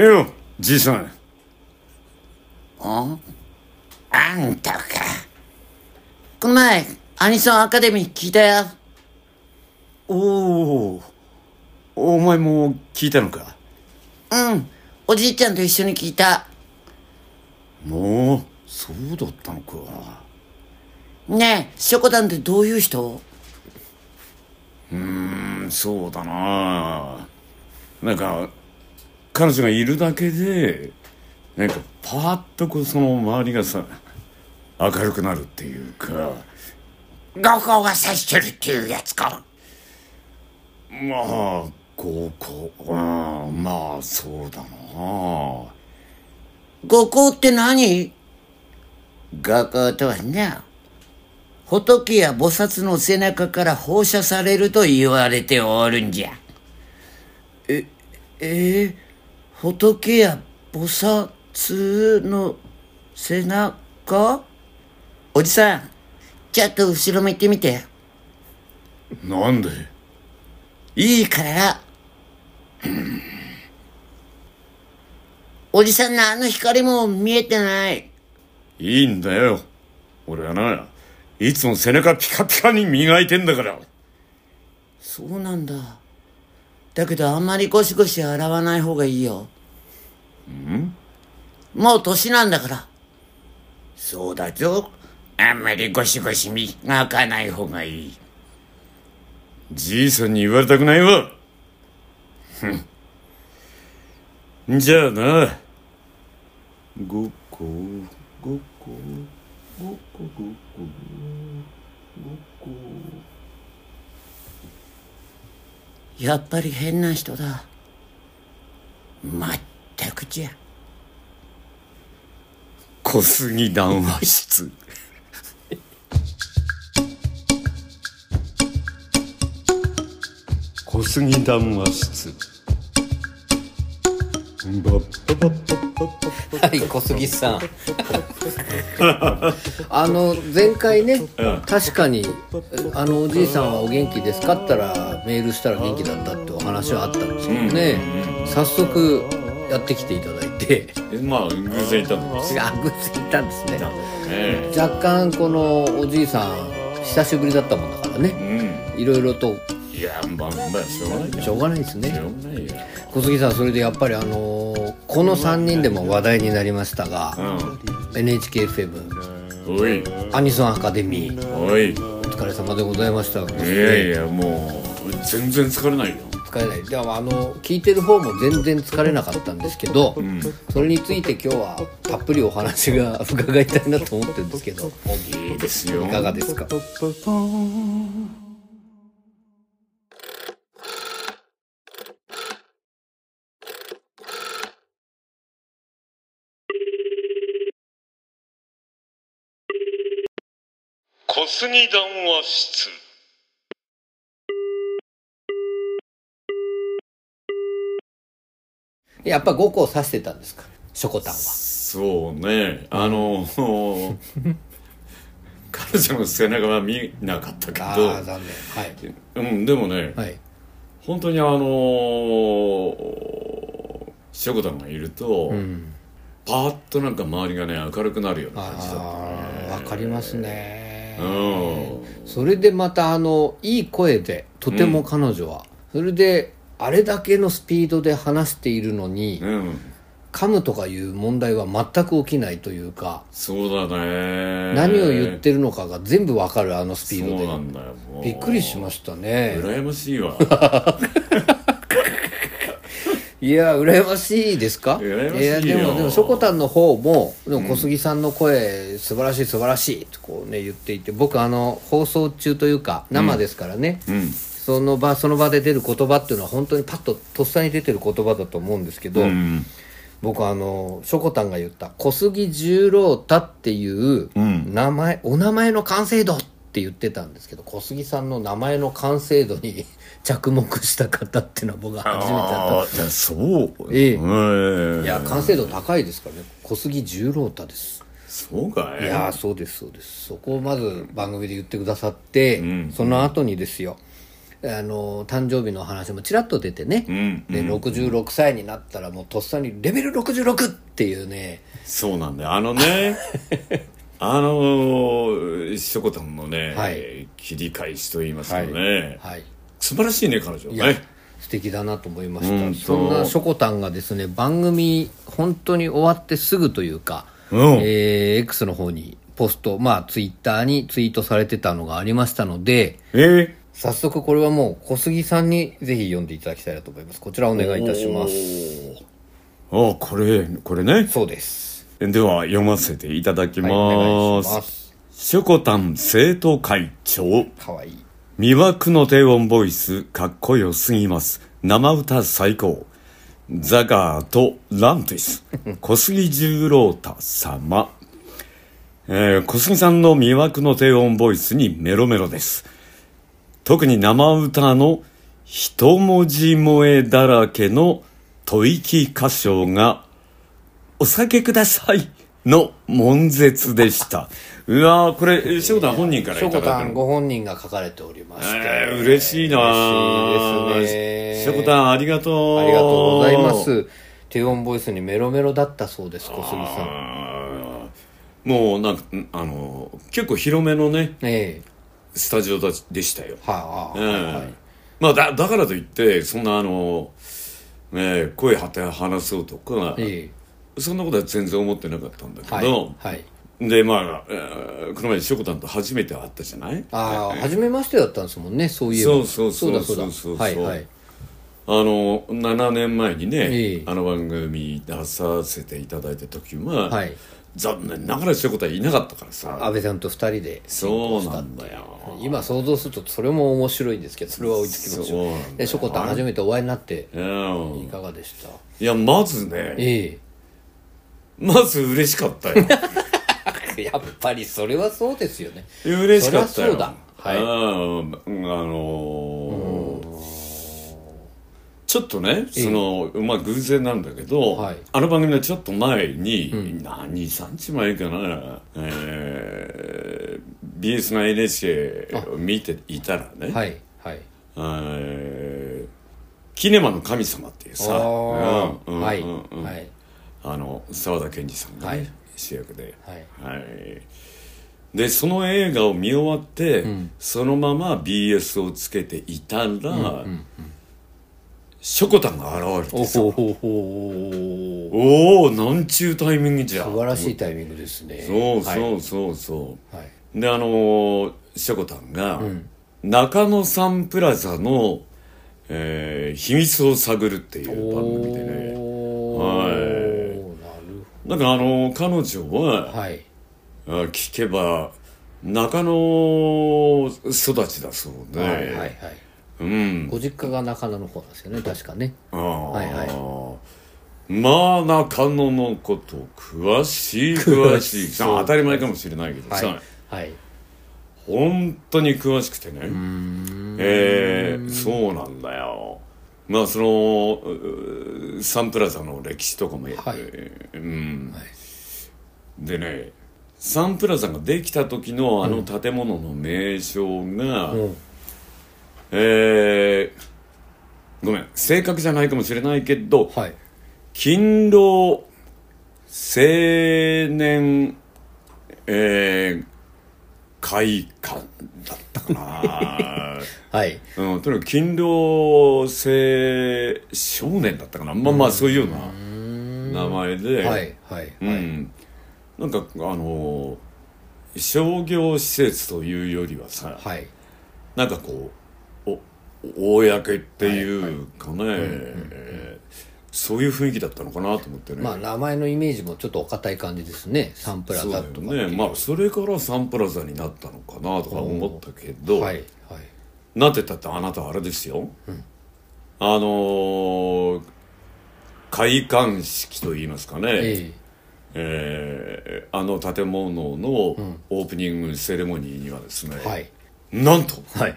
えよじいさんあ？んたか。この前、アニソンアカデミー聞いたよ。おおお前も聞いたのか？うん。おじいちゃんと一緒に聞いた。もうそうだったのかねえ、ショコタンってどういう人？うんそうだななんか彼女がいるだけでなんかパーッとこうその周りがさ明るくなるっていうかどこが指してるっていうやつか。まあこうこううんまあそうだな五行って何？五行とはな、仏や菩薩の背中から放射されると言われておるんじゃ。え、えー、仏や菩薩の背中？おじさん、ちょっと後ろ向いてみて。なんで？いいから。うんおじさんのあの光も見えてない。いいんだよ俺はないつも背中ピカピカに磨いてんだからそうなんだ。だけどあんまりゴシゴシ洗わない方がいいよ。ん？もう年なんだから。そうだぞ。あんまりゴシゴシ磨かない方がいい。じいさんに言われたくないわふんじゃあなごっこごっこごっこごっこごっこやっぱり変な人だ。まったくじゃ。小杉談話室。小杉談話室。バッババッバッバッバッはい小杉さん。あの前回ね確かにあのおじいさんはお元気ですかって言ったらメールしたら元気だったってお話はあったんですけどね。早速やってきていただいて。えまあ偶然いたんですあぐついたんですね。え若干このおじいさん久しぶりだったもんだからね。えうん。いろいろと。いやまあまあしょうがないよしょうがないですね。小杉さんそれでやっぱりあのーこの3人でも話題になりましたが、NHKFM おい。アニソンアカデミー。おい。いお疲れ様でございました。やいやもう全然疲れないよ疲れない。でもあの聞いてる方も全然疲れなかったんですけど、それについて今日はたっぷりお話が 伺いたいなと思ってるんですけどいいですよ。いかがですか？小杉談話室やっぱ5個指してたんですか？ショコタンは。そうね。あの 彼女の背中は見なかったけあど。あ残念。はい。うんでもね、はい。本当にあのー、しょこたんがいると、うん。パーッとなんか周りがね明るくなるような感じだったあね。あわかりますね。うん。それでまたあのいい声でとても彼女は、それであれだけのスピードで話しているのに、うん。噛むとかいう問題は全く起きないというかそうだね。何を言ってるのかが全部わかるあのスピードで。そうなんだよびっくりしましたね。羨ましいわ。いや羨ましいですか？羨ましいよ。やでもでもしょこたんの方もでも小杉さんの声、素晴らしい素晴らしいとこうね言っていて僕あの放送中というか生ですからね、うんその場その場で出る言葉っていうのは本当にパッととっさに出てる言葉だと思うんですけど、うん。僕あのしょこたんが言った小杉十郎太っていううん。名前、お名前の完成度って言ってたんですけど小杉さんの名前の完成度に 着目した方っていうのは僕は初めてだああじゃあそう。ええ。うんったいや完成度高いですからね。小杉十郎太です。そうかい。いやーそうですそうです。そこをまず番組で言ってくださって、うん。その後にですよあの誕生日の話もちらっと出てね、んで66歳になったらもうとっさにレベル66っていうね。そうなんだよ。あのね あのしょこたんのね、はい。切り返しといいますかね、はい。素晴らしいね彼女ね。素敵だなと思いましうんそんなしょこたんがですね番組本当に終わってすぐというか、うん。えー X の方にポストまあツイッターにツイートされてたのがありましたのでえ早速これはもう小杉さんにぜひ読んでいただきたいなと思います。こちらお願いいたします。あこれこれね。そうです。では読ませていただきます,、はいしょこたん生徒会長。かわいい。魅惑の低音ボイスかっこよすぎます。生歌最高。ザガーとランティス。小杉十郎太様。えー小杉さんの魅惑の低音ボイスにメロメロです特に生歌の一文字萌えだらけの吐息歌唱がお酒くださいの悶絶でした。うわーこれしょこたん本人からしょこいただいたの？たんご本人が書かれておりまして、えー、嬉しいな嬉しいですね。しょこたんありがとう。ありがとうございます。低音ボイスにメロメロだったそうです小杉さん。もうなんかんあの結構広めのねええスタジオだでしたよ、はあ、うん。はいはい。まあだだからといってそんなあの、ね、声張って話そうとか、えそんなことは全然思ってなかったんだけえど、はいはい。でまあ、えーこの前しょこたんと初めて会ったじゃない？ああ初めましてだったんですもんねそういえば。そうそうそうだそう。だそうはいはい。あの7年前にね、ええ。あの番組出させていただいた時は、はい残念ながらそういうことはいなかったからさ。安倍さんと二人でそうなんだよ。今想像するとそれも面白いんですけどそれは置いときましょそうでしょこたん初めてお会いになってうん。いかがでした？いやまずね。えまず嬉しかったよ。え やっぱりそれはそうですよね。嬉しかったよ。そうだ。はい。うん。あのーちょっとねその、まあ偶然なんだけど、はい。あの番組のちょっと前に、何3日前かな、えー BS の NHK を見ていたらね、はいはい。えーキネマの神様っていうさ、うんうんはいうんうん。はいあの沢田研二さんがね、はい。主役で、はい。はい。でその映画を見終わって、そのまま BS をつけていたら、しょこたんが現れてさおおおなんちゅうタイミングじゃ。素晴らしいタイミングですね。そうはいそうそうそう、はい。であのーしょこたんが、中野サンプラザの、えー秘密を探るっていう番組でね。おはい。ーなんかあのー彼女は、はい。あ聞けば中野育ちだそうで、はいはいはいうん。ご実家が中野の方なんですよね確かね。ああ、はいまあ中野のこと詳しい 詳しい。さ当たり前かもしれないけどさ、はい。はい。本当に詳しくてね。えー、そうなんだよ。まあそのうサンプラザの歴史とかも、はい。えーうん、でねサンプラザができた時のあの建物の名称が、うんえー、ごめん。正確じゃないかもしれないけどはい。勤労青年えー、会館だったかな。はい。うん、とにかく勤労青少年だったかな。まあまあそういうような名前で、はいはいうん、なんかあの商業施設というよりはさ、はい。なんかこうお公っていうかね、えーそういう雰囲気だったのかなと思ってね、まあ名前のイメージもちょっとお堅い感じですね。サンプラザとかね。まあそれからサンプラザになったのかなとか思ったけど、はいはい。なってたってあなたあれですよ、あのー開館式といいますかね、ええ。ーあの建物のオープニングセレモニーにはですね、えはい。なんとはい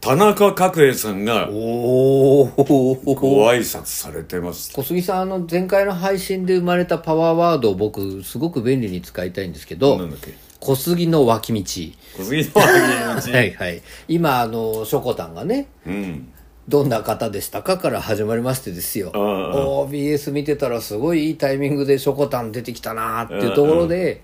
田中角栄さんがおおご挨拶されてました小杉さんあの前回の配信で生まれたパワーワードを僕すごく便利に使いたいんですけどなんだっけ？小杉の脇道。小杉の脇道。はいはい。今あのしょこたんがねうん。どんな方でしたかから始まりましてですよ。うんうん OBS 見てたらすごいいいタイミングでしょこたん出てきたなっていうところで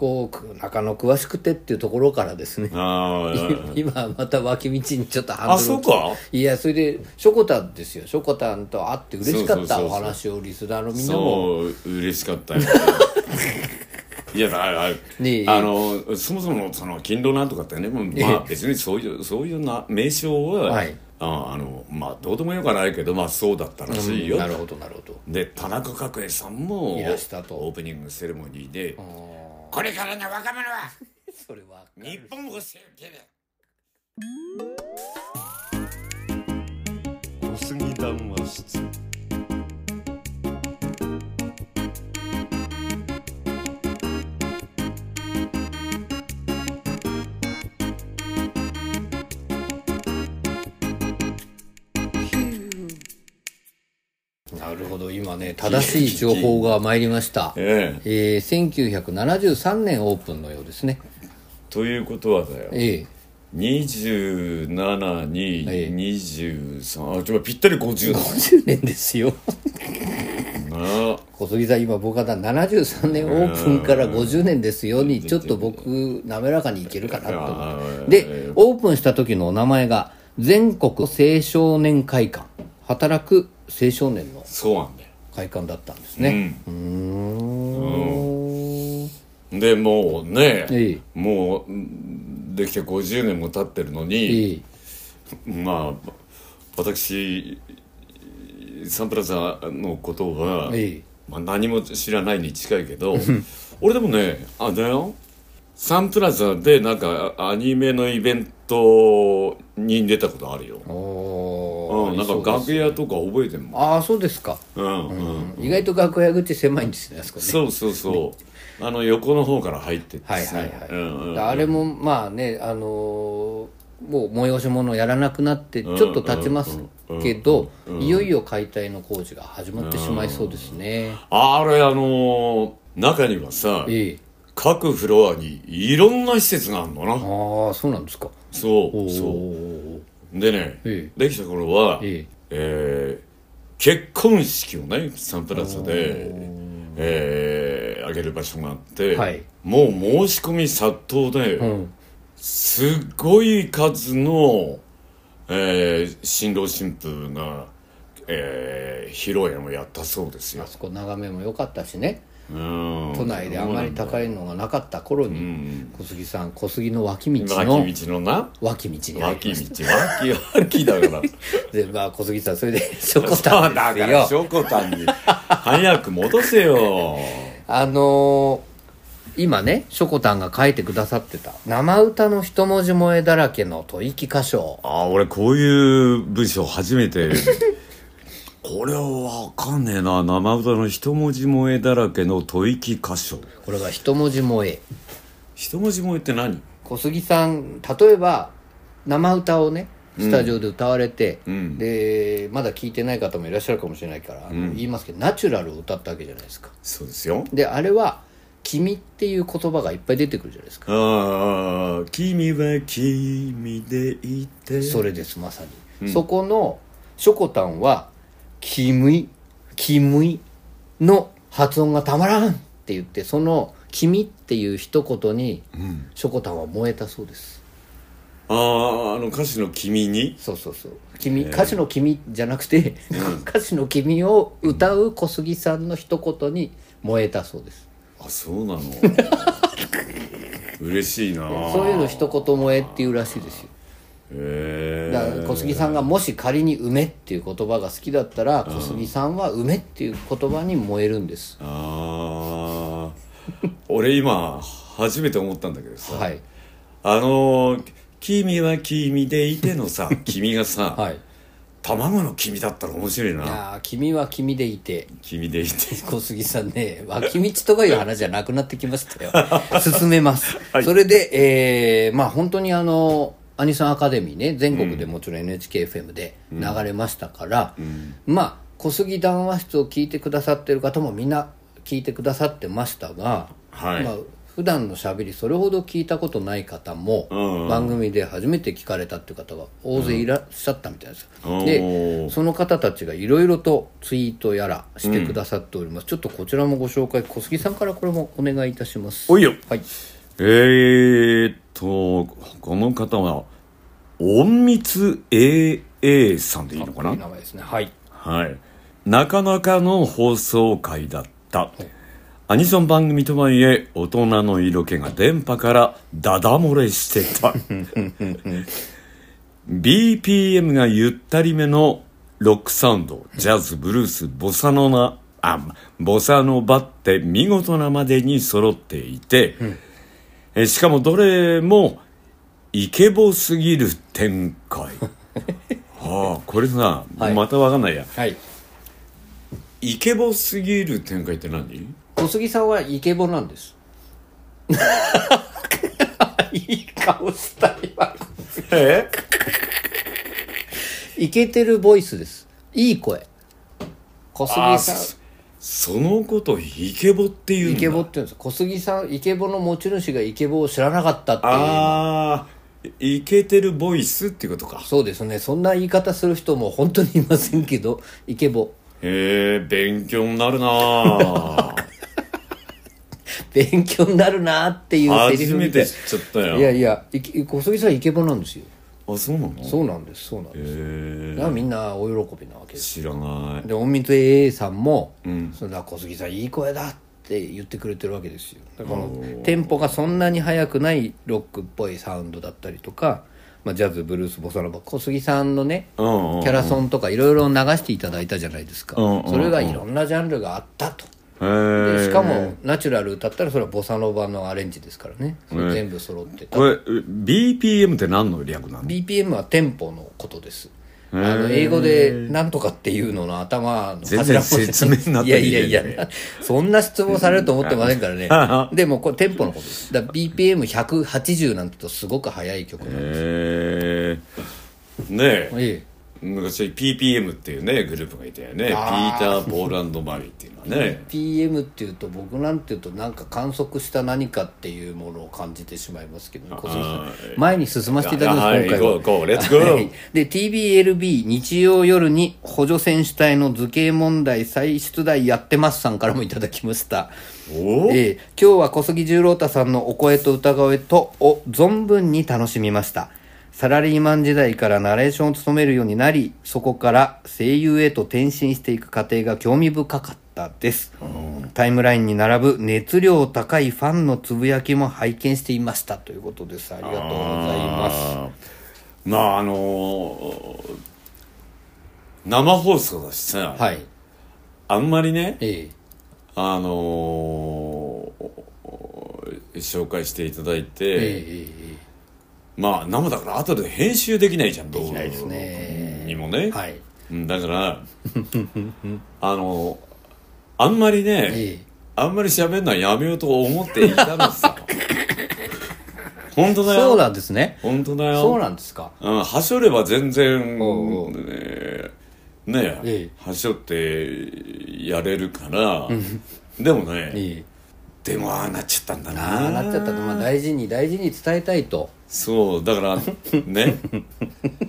こうく中野詳しくてっていうところからですね。ああ 今また脇道にちょっとハンドルをあそうか。いやそれでしょこたんですよ。しょこたんと会って嬉しかったお話をリスナーのみんなも。そう嬉しかったよ。いやだああのそもそもその勤労なんとかってねもうまあ別にそういうそういうな名称は、はい。ああのまあどうでもよくはないけどまあそうだったらしいよ、なるほどなるほど。で田中角栄さんもいらしたと。オープニングセレモニーでこれからの若者は それは日本を背負ってる小杉談話室ほど今ね正しい情報が参りました。ええ。えー、1973年オープンのようですね。ということはだよ。ええ。27にええ。23あちょぴったり50だ。50年ですよ。な。小杉さん今僕は73年オープンから50年ですよにちょっと僕滑らかにいけるかなと思って。でオープンした時のお名前が全国青少年会館。働く青少年のそうなんだよ。会館だったんですね。うーん。でもうね、ええ。もううんできて50年も経ってるのに、ええ。まあ私サンプラザのことは、ええ。まあ、何も知らないに近いけど俺でもねあだよ。サンプラザでなんかアニメのイベントに出たことあるよ、なんか楽屋とか覚えてんもん。ああそうですか、うんうん、意外と楽屋口狭いんですねあそこね。そうそうそう、あの横の方から入ってってはいはいはい、うんうんあれもまあねあのーもう催し物やらなくなってちょっと経ちますけど、いよいよ解体の工事が始まってしまいそうですね、あれあのー中にはさええ。各フロアにいろんな施設があるのな。ああそうなんですか。そうおそーうでね、えできた頃は、ええ。ー結婚式をねサンプラザで、えー、挙げる場所があって、はい。もう申し込み殺到で、うん。すっごい数の、えー新郎新婦が、えー披露宴をやったそうですよ。あ。そこ眺めも良かったしね。うん都内であまり高いのがなかった頃に、ん。小杉さん小杉の脇道の脇道のな？脇道に入り脇ました。道。脇脇だから でまあ小杉さんそれで しょこたんだですよ。からしょこたんに。早く戻せよ。あのー今ねしょこたんが書いてくださってた生歌の一文字萌えだらけの吐息歌唱。あ俺こういう文章初めて これはわかんねえな。生歌の一文字萌えだらけの吐息歌唱。これが一文字萌え。一文字萌えって何？小杉さん例えば生歌をねスタジオで歌われて、ん。でまだ聞いてない方もいらっしゃるかもしれないから、あの言いますけどナチュラルを歌ったわけじゃないですか。そうですよ。であれは「君」っていう言葉がいっぱい出てくるじゃないですか。ああ君は君でいて。それですまさに、そこのしょこたんは「キムイ」「キムイ」の発音がたまらんって言ってその「君」っていう一言にしょこたんは燃えたそうです。あああの歌詞の君に？そうそうそう。君歌詞の「君」じゃなくて、歌詞の「君」を歌う小杉さんの一言に燃えたそうです。あそうなの？嬉しいなそういうの一言燃えっていうらしいですよだから小杉さんがもし仮に「梅」っていう言葉が好きだったら小杉さんは「梅」っていう言葉に燃えるんです。ああ俺今初めて思ったんだけどさ、はい。あのー君は君でいて」のさ 君がさ、はい。卵の君だったら面白いな。いやー君は君でいて。君でいて。小杉さんね脇道とかいう話じゃなくなってきましたよ。進めます、はい。それでえー、まあ本当にあのアニソンアカデミーね全国でもちろん NHKFM で流れましたから、まあ小杉談話室を聞いてくださってる方もみんな聞いてくださってましたが、はい。まあ、普段のしゃべりそれほど聞いたことない方も、うん。番組で初めて聞かれたっていう方が大勢いらっしゃったみたいです。よ、うん。でその方たちがいろいろとツイートやらしてくださっております、ちょっとこちらもご紹介小杉さんからこれもお願いいたします。おいよ。はい。えーっとこの方は隠密 AA さんでいいのかな？こういう名前ですねはいはい。なかなかの放送回だった。アニソン番組とはいえ、大人の色気が電波からダダ漏れしてた。BPM がゆったりめのロックサウンド、ジャズ、ブルース、ボサノナ、あ、ボサノバって見事なまでに揃っていて、えしかもどれもイケボすぎる展開。はあ、これさ、はい。またわかんないや。はい。イケボすぎる展開って何？小杉さんはイケボなんです。いい顔した今。え？イケてるボイスです。いい声。小あ杉さそそのことイケボっていうんだ。んイケボって言うんです。小杉さんイケボの持ち主がイケボを知らなかったっていう。ああイケてるボイスっていうことか。そうですね。そんな言い方する人も本当にいませんけどイケボ。へえ勉強になるなあ 勉強になるなっていうセリ初フみたい。めて知っちゃったよ。いやいや小杉さんイケボなんですよあそうなの？そうなんですそうなんです。へだからみんなお喜びなわけです。知らない。で隠密 AA さんもん「それだ小杉さんいい声だ」って言ってくれてるわけですよ。だからこのテンポがそんなに速くないロックっぽいサウンドだったりとか、まあ、ジャズブルースボサノバ小杉さんのねキうんうん。ャラソンとかいろいろ流していただいたじゃないですか。うんうんうん。それがいろんなジャンルがあったとでしかもナチュラル歌ったらそれはボサノバのアレンジですからね。それ全部揃ってた。これ BPM って何の略なの BPM はテンポのことです。あの英語で「なんとか」っていうのの頭の全然説明になっていやいやいや。なそんな質問されると思ってませんからね。でもこれテンポのことです。だから BPM180 なんてとすごく速い曲なんですねえ。ええ昔 PPM っていうねグループがいたよね。ピあー。ター・ポールマリーっていうのはね。PM っていうと僕なんていうとなんか観測した何かっていうものを感じてしまいますけどね前に進ませていただきますはい。今回は。はいで TBLB 日曜夜に補助選手隊の図形問題再出題やってますさんからもいただきました。おえー今日は小杉十郎太さんのお声と歌声とを存分に楽しみましたサラリーマン時代からナレーションを務めるようになりそこから声優へと転身していく過程が興味深かったです。タイムラインに並ぶ熱量高いファンのつぶやきも拝見していましたということです。ありがとうございます。まああのー生放送だしさ、はい。あんまりねええ。あのー紹介していただいて、ええええまあ生だから後で編集できないじゃんできないですね。にもね、はい。うんだから あのあんまりね、ええ。あんまり喋るのはやめようと思っていたのさ 本当だよ。そうなんですね。本当だよ。そうなんですか。うん、はしょれば全然ねねええはしょってやれるから。でもね、ええでもああなっちゃったんだな。ああなっちゃったと、まあ、大事に大事に伝えたいと。そうだからね。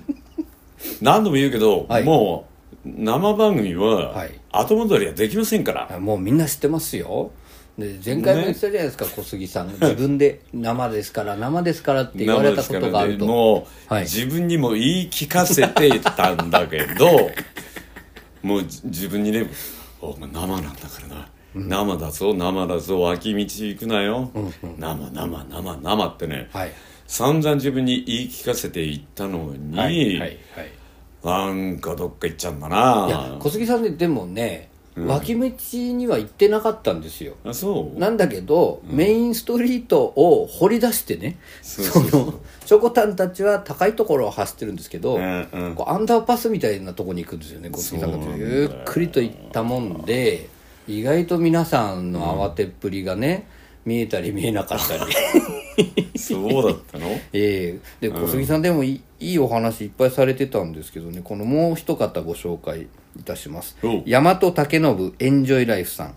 何度も言うけど、はい。もう生番組ははい。後戻りはできませんから、もうみんな知ってますよ。で前回も言ってたじゃないですか、小杉さん。自分で生ですから生ですからって言われたことがあると、もう、はい。自分にも言い聞かせてたんだけどもうじ自分にね「お前生なんだからな、生だぞ生だぞ脇道行くなよ、生生生生」ってね、はい。散々自分に言い聞かせていったのに、はいはいはい。なんかどっか行っちゃうんだな。いや小杉さんででもね、脇道には行ってなかったんですよ。あそう？なんだけど、メインストリートを掘り出してねそのチョコタンたちは高いところを走ってるんですけど、うんうん。こうアンダーパスみたいなとこに行くんですよね小杉さんがゆっくりと行ったもんで意外と皆さんの慌てっぷりがね、見えたり見えなかったり。そうだったの？ええ。で小杉さんでもいい,、いいお話いっぱいされてたんですけどね。このもう一方ご紹介いたします。お大和武信エンジョイライフさん、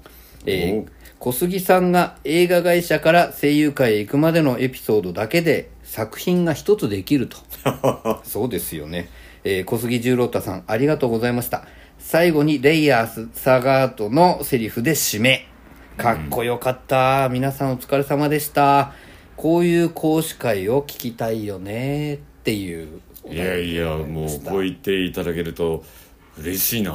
えおー小杉さんが映画会社から声優界へ行くまでのエピソードだけで作品が一つできると。そうですよね、えー小杉十郎太さんありがとうございました最後にレイヤースサガートのセリフで締め。かっこよかった、皆さんお疲れ様でした。こういう講師会を聞きたいよねっていういやいやもうこう言っていただけると嬉しいな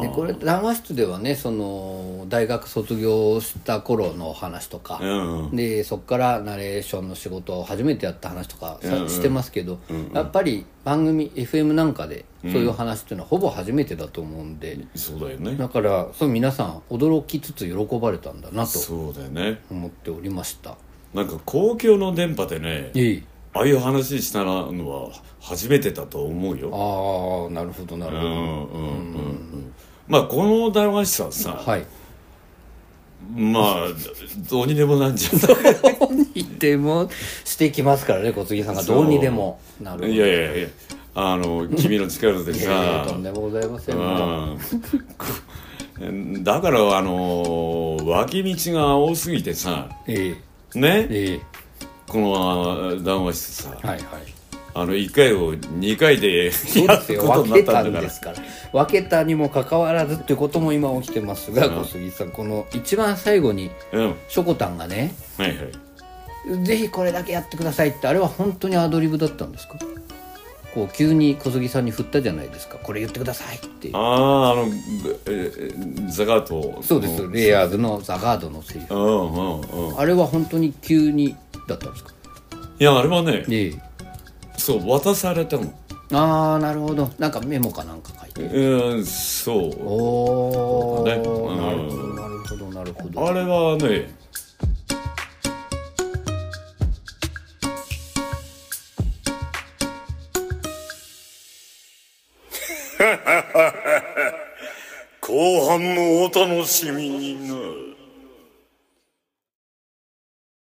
でこれ談話室ではねその大学卒業した頃の話とか、うんでそこからナレーションの仕事を初めてやった話とかさ、うんうん。してますけど、やっぱり番組 FM なんかでそういう話っていうのはほぼ初めてだと思うんで、そうだよね。だからそう皆さん驚きつつ喜ばれたんだなとそうだよね。思っておりました。なんか公共の電波でねいいああいう話したのは初めてだと思うよ。ああなるほどなるほど、うんうんうんうん。まあこの談話室はさ、はい。まあどうにでもなんじゃない？どうにでもしてきますからね小杉さんが。どうにでも。なるほど。いやいやいや。あの君の力でさ。とんでもございません、うん。だからあの脇道が多すぎてさ。ええ。ね？えこのあ談話室さえはいはい。あの1回を2回でやそうですよ。ることにな分けたったんだから。んですから分けたにもかかわらずっていうことも今起きてますが、小杉さんこの一番最後にうん。しょこたんがねはいはい。ぜひこれだけやってくださいってあれは本当にアドリブだったんですか？こう急に小杉さんに振ったじゃないですか。これ言ってくださいって。あああのええザガートそうです。レイヤーズのザ・ガードのセリフ。うんうんうん。あれは本当に急にだったんですか？いやあれはねええ。そう渡されたの。ああなるほど。なんかメモかなんか書いて。うんそう。おお、ねなるほうん。どなるほどなるほど。あれはね 後半もお楽しみにな